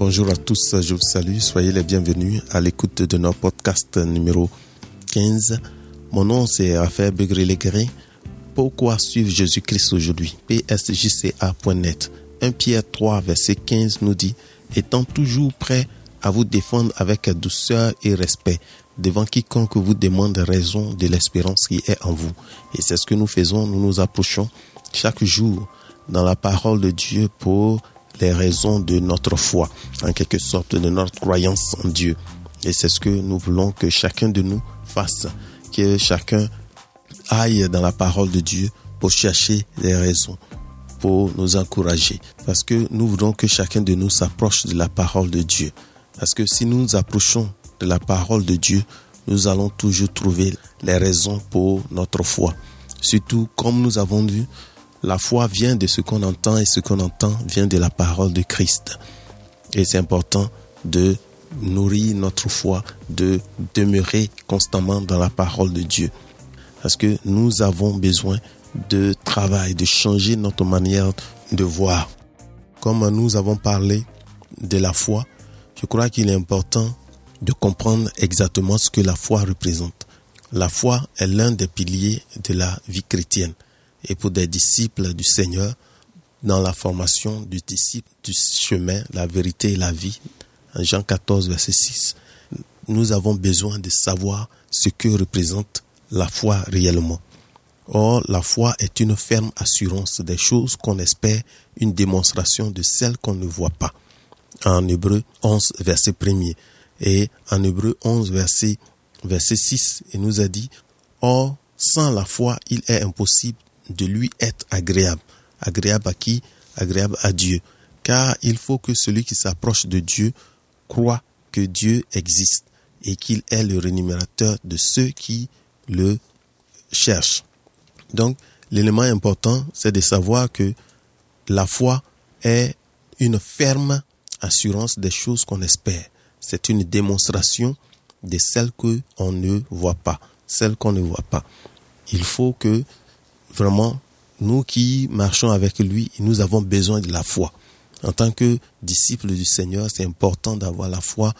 Bonjour à tous, je vous salue, soyez les bienvenus à l'écoute de notre podcast numéro 15. Mon nom c'est Raphaël Begré-Légré. Pourquoi suivre Jésus-Christ aujourd'hui? Psjca.net 1 Pierre 3 verset 15 nous dit Étant toujours prêt à vous défendre avec douceur et respect devant quiconque vous demande raison de l'espérance qui est en vous. Et c'est ce que nous faisons, nous nous approchons chaque jour dans la parole de Dieu pour les raisons de notre foi, en quelque sorte de notre croyance en Dieu. Et c'est ce que nous voulons que chacun de nous fasse, que chacun aille dans la parole de Dieu pour chercher les raisons, pour nous encourager. Parce que nous voulons que chacun de nous s'approche de la parole de Dieu. Parce que si nous nous approchons de la parole de Dieu, nous allons toujours trouver les raisons pour notre foi. Surtout, comme nous avons vu, la foi vient de ce qu'on entend et ce qu'on entend vient de la parole de Christ. Et c'est important de nourrir notre foi, de demeurer constamment dans la parole de Dieu. Parce que nous avons besoin de travail, de changer notre manière de voir. Comme nous avons parlé de la foi, je crois qu'il est important de comprendre exactement ce que la foi représente. La foi est l'un des piliers de la vie chrétienne et pour des disciples du Seigneur dans la formation du disciple du chemin, la vérité et la vie. En Jean 14, verset 6, nous avons besoin de savoir ce que représente la foi réellement. Or, la foi est une ferme assurance des choses qu'on espère, une démonstration de celles qu'on ne voit pas. En Hébreu 11, verset 1 et en Hébreu 11, verset, verset 6, il nous a dit, Or, sans la foi, il est impossible de lui être agréable. Agréable à qui? Agréable à Dieu. Car il faut que celui qui s'approche de Dieu croit que Dieu existe et qu'il est le rémunérateur de ceux qui le cherchent. Donc, l'élément important, c'est de savoir que la foi est une ferme assurance des choses qu'on espère. C'est une démonstration de celles qu'on ne voit pas, celles qu'on ne voit pas. Il faut que vraiment, nous qui marchons avec lui, nous avons besoin de la foi. En tant que disciples du Seigneur, c'est important d'avoir la foi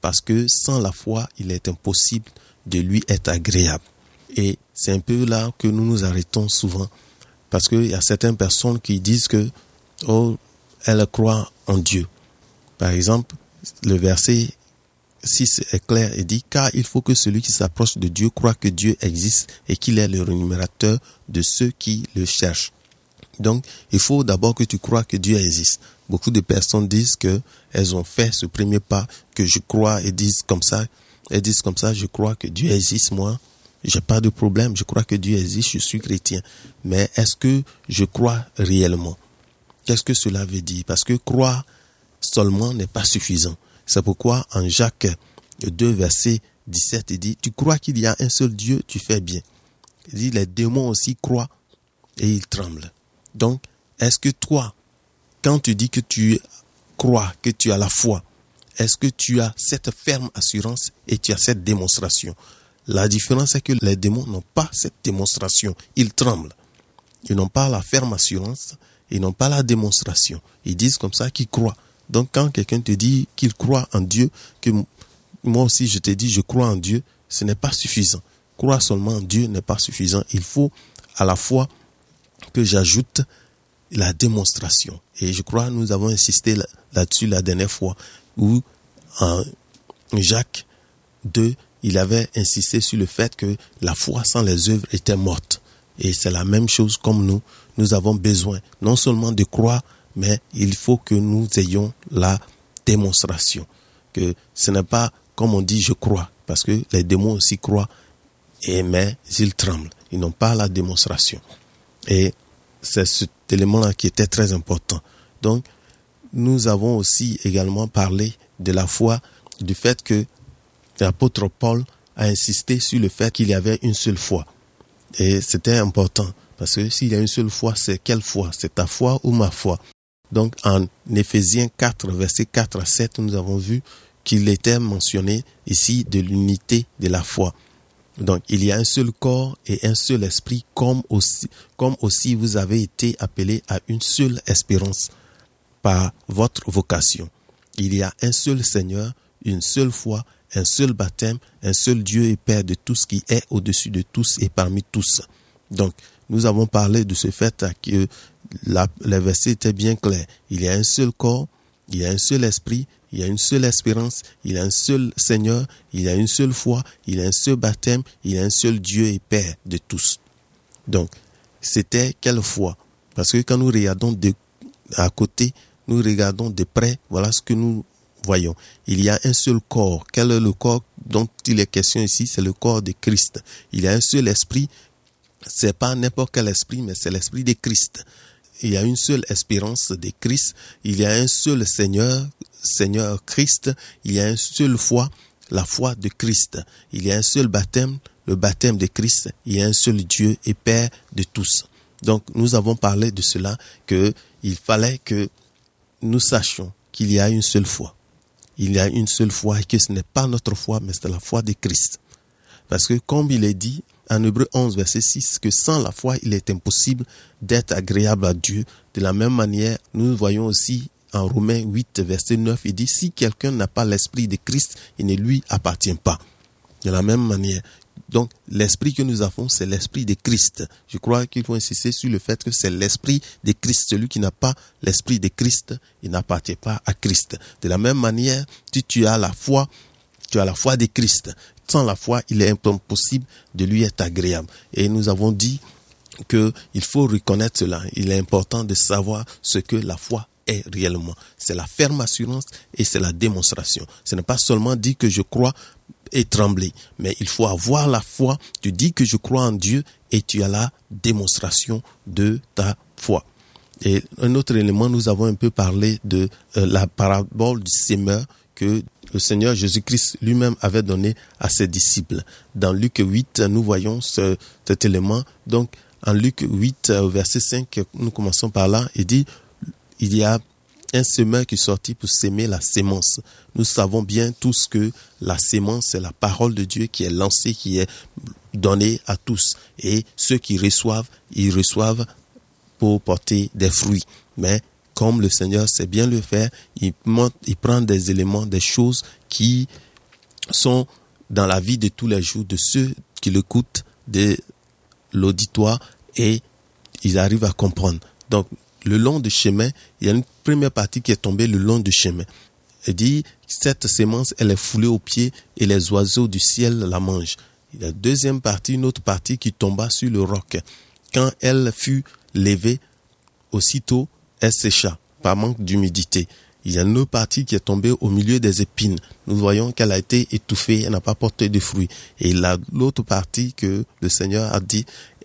parce que sans la foi, il est impossible de lui être agréable. Et c'est un peu là que nous nous arrêtons souvent parce qu'il y a certaines personnes qui disent que, oh, elles croient en Dieu. Par exemple, le verset 6 est clair et dit, car il faut que celui qui s'approche de Dieu croit que Dieu existe et qu'il est le rémunérateur de ceux qui le cherchent. Donc, il faut d'abord que tu crois que Dieu existe. Beaucoup de personnes disent que elles ont fait ce premier pas, que je crois et disent comme ça, elles disent comme ça, je crois que Dieu existe, moi, j'ai pas de problème, je crois que Dieu existe, je suis chrétien. Mais est-ce que je crois réellement? Qu'est-ce que cela veut dire? Parce que croire seulement n'est pas suffisant. C'est pourquoi en Jacques 2, verset 17, il dit, tu crois qu'il y a un seul Dieu, tu fais bien. Il dit, les démons aussi croient et ils tremblent. Donc, est-ce que toi, quand tu dis que tu crois, que tu as la foi, est-ce que tu as cette ferme assurance et tu as cette démonstration? La différence est que les démons n'ont pas cette démonstration, ils tremblent. Ils n'ont pas la ferme assurance, ils n'ont pas la démonstration. Ils disent comme ça qu'ils croient. Donc quand quelqu'un te dit qu'il croit en Dieu, que moi aussi je te dis je crois en Dieu, ce n'est pas suffisant. Croire seulement en Dieu n'est pas suffisant. Il faut à la fois que j'ajoute la démonstration. Et je crois nous avons insisté là-dessus la dernière fois où Jacques 2, il avait insisté sur le fait que la foi sans les œuvres était morte. Et c'est la même chose comme nous. Nous avons besoin non seulement de croire, mais il faut que nous ayons la démonstration. Que ce n'est pas comme on dit je crois, parce que les démons aussi croient, et, mais ils tremblent. Ils n'ont pas la démonstration. Et c'est cet élément-là qui était très important. Donc, nous avons aussi également parlé de la foi, du fait que l'apôtre Paul a insisté sur le fait qu'il y avait une seule foi. Et c'était important. Parce que s'il y a une seule foi, c'est quelle foi? C'est ta foi ou ma foi? Donc en Éphésiens 4, verset 4 à 7, nous avons vu qu'il était mentionné ici de l'unité de la foi. Donc il y a un seul corps et un seul esprit, comme aussi, comme aussi vous avez été appelés à une seule espérance par votre vocation. Il y a un seul Seigneur, une seule foi, un seul baptême, un seul Dieu et Père de tout ce qui est au-dessus de tous et parmi tous. Donc, nous avons parlé de ce fait que la, le verset était bien clair. Il y a un seul corps, il y a un seul esprit, il y a une seule espérance, il y a un seul Seigneur, il y a une seule foi, il y a un seul baptême, il y a un seul Dieu et Père de tous. Donc, c'était quelle foi? Parce que quand nous regardons de, à côté, nous regardons de près, voilà ce que nous voyons. Il y a un seul corps. Quel est le corps dont il est question ici? C'est le corps de Christ. Il y a un seul esprit. C'est pas n'importe quel esprit, mais c'est l'esprit de Christ. Il y a une seule espérance de Christ. Il y a un seul Seigneur, Seigneur Christ. Il y a une seule foi, la foi de Christ. Il y a un seul baptême, le baptême de Christ. Il y a un seul Dieu et Père de tous. Donc, nous avons parlé de cela, que il fallait que nous sachions qu'il y a une seule foi. Il y a une seule foi et que ce n'est pas notre foi, mais c'est la foi de Christ. Parce que comme il est dit en Hébreu 11, verset 6, que sans la foi, il est impossible d'être agréable à Dieu. De la même manière, nous voyons aussi en Romains 8, verset 9, il dit, si quelqu'un n'a pas l'esprit de Christ, il ne lui appartient pas. De la même manière, donc, l'esprit que nous avons, c'est l'esprit de Christ. Je crois qu'il faut insister sur le fait que c'est l'esprit de Christ. Celui qui n'a pas l'esprit de Christ, il n'appartient pas à Christ. De la même manière, si tu as la foi, tu la foi de Christ. Sans la foi, il est impossible de lui être agréable. Et nous avons dit qu'il faut reconnaître cela. Il est important de savoir ce que la foi est réellement. C'est la ferme assurance et c'est la démonstration. Ce n'est pas seulement dit que je crois et trembler. Mais il faut avoir la foi. Tu dis que je crois en Dieu et tu as la démonstration de ta foi. Et un autre élément, nous avons un peu parlé de euh, la parabole du semeur que le Seigneur Jésus-Christ lui-même avait donné à ses disciples. Dans Luc 8, nous voyons ce, cet élément. Donc, en Luc 8, verset 5, nous commençons par là, il dit, il y a un semeur qui sortit pour s'aimer la sémence. Nous savons bien tous que la sémence, c'est la parole de Dieu qui est lancée, qui est donnée à tous. Et ceux qui reçoivent, ils reçoivent pour porter des fruits. Mais comme le Seigneur sait bien le faire, il, il prend des éléments, des choses qui sont dans la vie de tous les jours de ceux qui l'écoutent, de l'auditoire, et ils arrivent à comprendre. Donc, le long du chemin, il y a une première partie qui est tombée le long du chemin. Il dit, cette sémence, elle est foulée aux pieds et les oiseaux du ciel la mangent. Il y a une deuxième partie, une autre partie qui tomba sur le roc. Quand elle fut levée, aussitôt, elle sécha par manque d'humidité. Il y a une autre partie qui est tombée au milieu des épines. Nous voyons qu'elle a été étouffée, elle n'a pas porté de fruits. Et l'autre partie que le Seigneur a dit,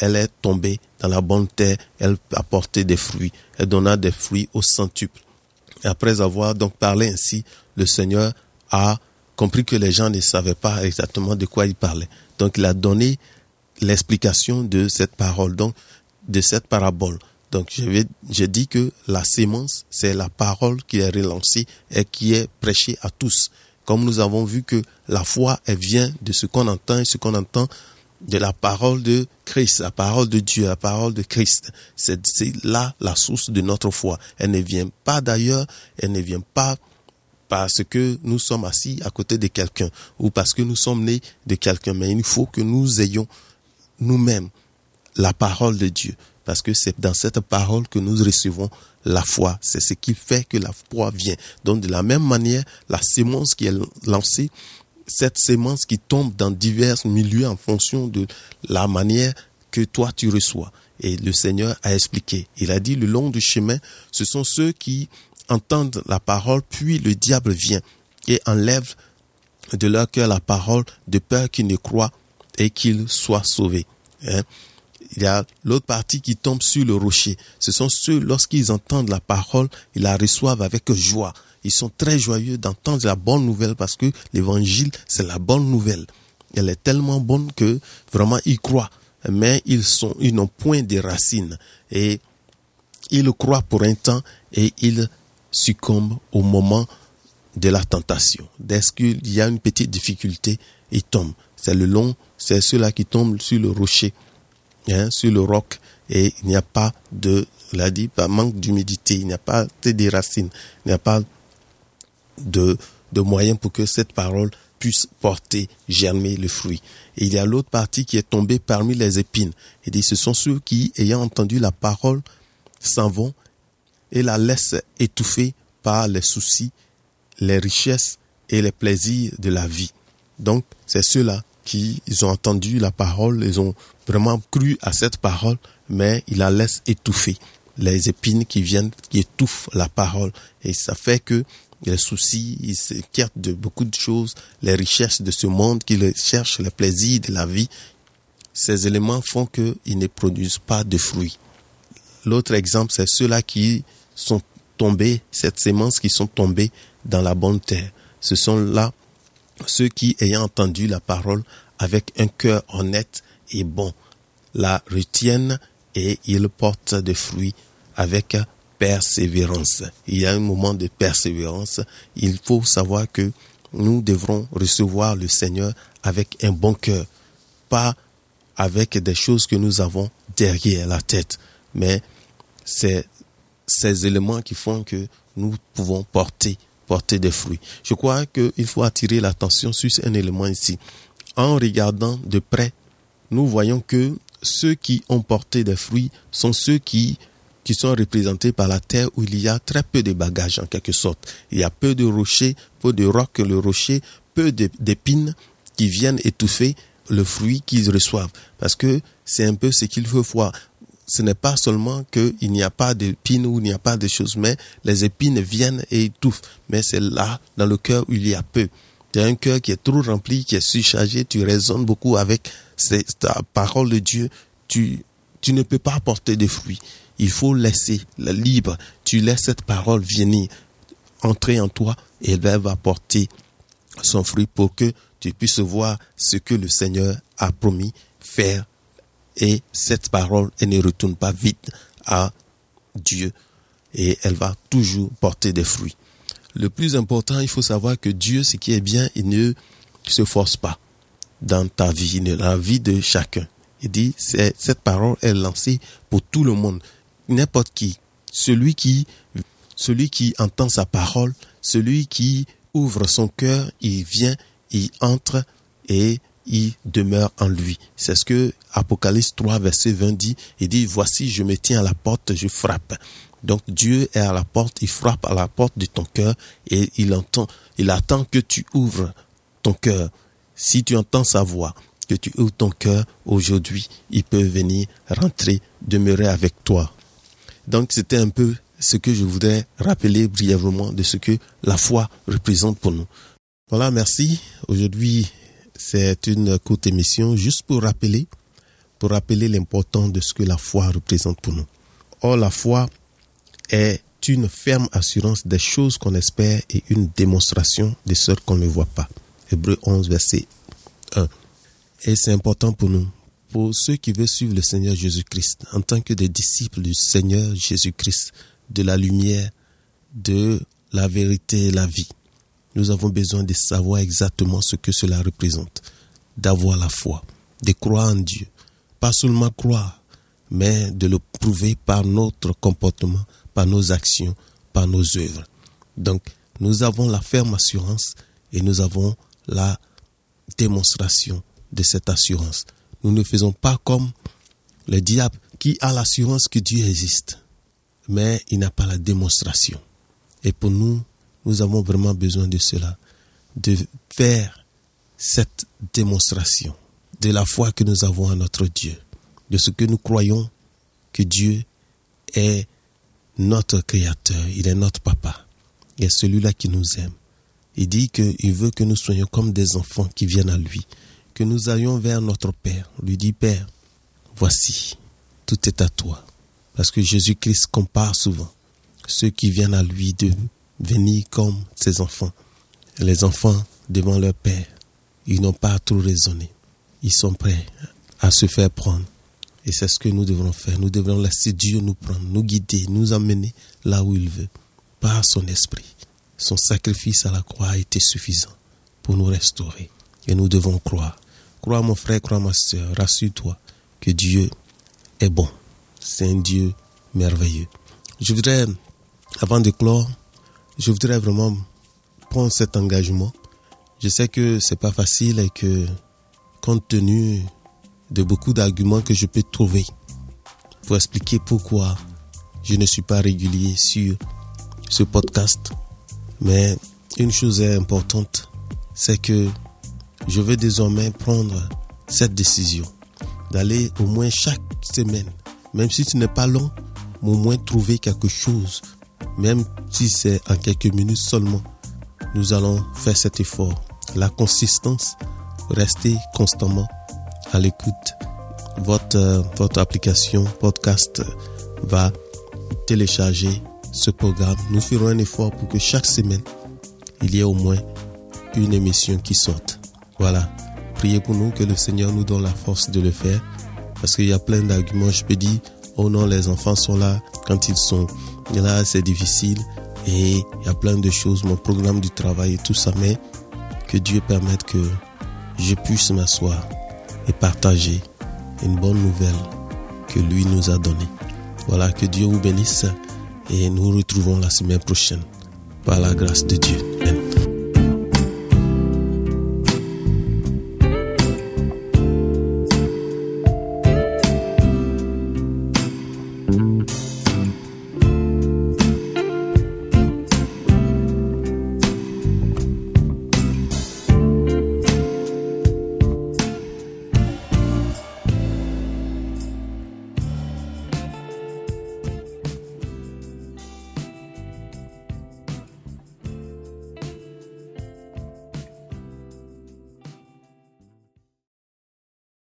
elle est tombée dans la bonne terre, elle a porté des fruits, elle donna des fruits au centuple. Après avoir donc parlé ainsi, le Seigneur a compris que les gens ne savaient pas exactement de quoi il parlait. Donc il a donné l'explication de cette parole, donc de cette parabole. Donc je, je dis que la sémence, c'est la parole qui est relancée et qui est prêchée à tous. Comme nous avons vu que la foi, elle vient de ce qu'on entend et ce qu'on entend de la parole de Christ, la parole de Dieu, la parole de Christ. C'est là la source de notre foi. Elle ne vient pas d'ailleurs, elle ne vient pas parce que nous sommes assis à côté de quelqu'un ou parce que nous sommes nés de quelqu'un, mais il faut que nous ayons nous-mêmes la parole de Dieu, parce que c'est dans cette parole que nous recevons la foi. C'est ce qui fait que la foi vient. Donc de la même manière, la sémence qui est lancée, cette sémence qui tombe dans divers milieux en fonction de la manière que toi tu reçois. Et le Seigneur a expliqué. Il a dit le long du chemin, ce sont ceux qui entendent la parole, puis le diable vient et enlève de leur cœur la parole de peur qu'ils ne croient et qu'ils soient sauvés. Hein. Il y a l'autre partie qui tombe sur le rocher. Ce sont ceux, lorsqu'ils entendent la parole, ils la reçoivent avec joie ils sont très joyeux d'entendre la bonne nouvelle parce que l'évangile, c'est la bonne nouvelle. Elle est tellement bonne que vraiment ils croient, mais ils n'ont point de racines et ils croient pour un temps et ils succombent au moment de la tentation. Dès qu'il y a une petite difficulté, ils tombent. C'est le long, c'est ceux-là qui tombent sur le rocher, hein, sur le roc, et il n'y a pas de, l'a dit, manque d'humidité, il n'y a pas de racines, il n'y a pas de, de moyens pour que cette parole puisse porter, germer le fruit. Et il y a l'autre partie qui est tombée parmi les épines. Il dit, ce sont ceux qui, ayant entendu la parole, s'en vont et la laissent étouffer par les soucis, les richesses et les plaisirs de la vie. Donc, c'est ceux-là qui, ils ont entendu la parole, ils ont vraiment cru à cette parole, mais ils la laissent étouffer. Les épines qui viennent, qui étouffent la parole. Et ça fait que les soucis, ils s'inquiètent de beaucoup de choses, les richesses de ce monde, qu'ils cherchent les plaisirs de la vie. Ces éléments font qu'ils ne produisent pas de fruits. L'autre exemple, c'est ceux-là qui sont tombés, cette sémence qui sont tombés dans la bonne terre. Ce sont là ceux qui, ayant entendu la parole avec un cœur honnête et bon, la retiennent et ils portent des fruits avec persévérance. Il y a un moment de persévérance. Il faut savoir que nous devrons recevoir le Seigneur avec un bon cœur, pas avec des choses que nous avons derrière la tête, mais c'est ces éléments qui font que nous pouvons porter porter des fruits. Je crois qu'il faut attirer l'attention sur un élément ici. En regardant de près, nous voyons que ceux qui ont porté des fruits sont ceux qui qui sont représentés par la terre où il y a très peu de bagages en quelque sorte. Il y a peu de rochers, peu de rocs, le rocher, peu d'épines qui viennent étouffer le fruit qu'ils reçoivent. Parce que c'est un peu ce qu'il faut voir. Ce n'est pas seulement qu'il n'y a pas d'épines ou il n'y a pas de choses, mais les épines viennent et étouffent. Mais c'est là, dans le cœur, où il y a peu. Tu as un cœur qui est trop rempli, qui est surchargé, tu raisonnes beaucoup avec cette parole de Dieu, tu, ne peux pas apporter de fruits il faut laisser la libre. Tu laisses cette parole venir, entrer en toi et elle va porter son fruit pour que tu puisses voir ce que le Seigneur a promis faire. Et cette parole, elle ne retourne pas vite à Dieu et elle va toujours porter des fruits. Le plus important, il faut savoir que Dieu, ce qui est bien, il ne se force pas dans ta vie, dans la vie de chacun. Il dit, cette parole est lancée pour tout le monde n'importe qui, celui qui, celui qui entend sa parole, celui qui ouvre son cœur, il vient, il entre et il demeure en lui. C'est ce que Apocalypse 3, verset 20 dit. Il dit, voici, je me tiens à la porte, je frappe. Donc Dieu est à la porte, il frappe à la porte de ton cœur et il entend, il attend que tu ouvres ton cœur. Si tu entends sa voix, que tu ouvres ton cœur aujourd'hui, il peut venir rentrer, demeurer avec toi. Donc c'était un peu ce que je voudrais rappeler brièvement de ce que la foi représente pour nous. Voilà, merci. Aujourd'hui, c'est une courte émission juste pour rappeler, pour rappeler l'importance de ce que la foi représente pour nous. Or, la foi est une ferme assurance des choses qu'on espère et une démonstration de ce qu'on ne voit pas. Hébreu 11, verset 1. Et c'est important pour nous pour ceux qui veulent suivre le Seigneur Jésus-Christ en tant que des disciples du Seigneur Jésus-Christ, de la lumière, de la vérité et la vie. Nous avons besoin de savoir exactement ce que cela représente, d'avoir la foi, de croire en Dieu. Pas seulement croire, mais de le prouver par notre comportement, par nos actions, par nos œuvres. Donc, nous avons la ferme assurance et nous avons la démonstration de cette assurance nous ne faisons pas comme le diable qui a l'assurance que Dieu existe, mais il n'a pas la démonstration. Et pour nous, nous avons vraiment besoin de cela, de faire cette démonstration de la foi que nous avons en notre Dieu, de ce que nous croyons que Dieu est notre Créateur, il est notre Papa, il est celui-là qui nous aime. Il dit qu'il veut que nous soyons comme des enfants qui viennent à lui, que nous allions vers notre Père, lui dit Père, voici, tout est à toi. Parce que Jésus-Christ compare souvent ceux qui viennent à lui de venir comme ses enfants. Les enfants devant leur Père, ils n'ont pas trop raisonner. Ils sont prêts à se faire prendre. Et c'est ce que nous devrons faire. Nous devrons laisser Dieu nous prendre, nous guider, nous emmener là où il veut, par son esprit. Son sacrifice à la croix a été suffisant pour nous restaurer. Et nous devons croire Crois mon frère, crois ma soeur, rassure-toi que Dieu est bon. C'est un Dieu merveilleux. Je voudrais, avant de clore, je voudrais vraiment prends cet engagement. Je sais que c'est pas facile et que compte tenu de beaucoup d'arguments que je peux trouver pour expliquer pourquoi je ne suis pas régulier sur ce podcast. Mais une chose est importante, c'est que je vais désormais prendre cette décision d'aller au moins chaque semaine, même si ce n'est pas long, au moins trouver quelque chose, même si c'est en quelques minutes seulement. Nous allons faire cet effort. La consistance, rester constamment à l'écoute. Votre, euh, votre application podcast va télécharger ce programme. Nous ferons un effort pour que chaque semaine, il y ait au moins une émission qui sorte. Voilà. Priez pour nous que le Seigneur nous donne la force de le faire. Parce qu'il y a plein d'arguments. Je peux dire, oh non, les enfants sont là. Quand ils sont là, c'est difficile. Et il y a plein de choses, mon programme du travail et tout ça. Mais que Dieu permette que je puisse m'asseoir et partager une bonne nouvelle que lui nous a donnée. Voilà, que Dieu vous bénisse et nous retrouvons la semaine prochaine par la grâce de Dieu.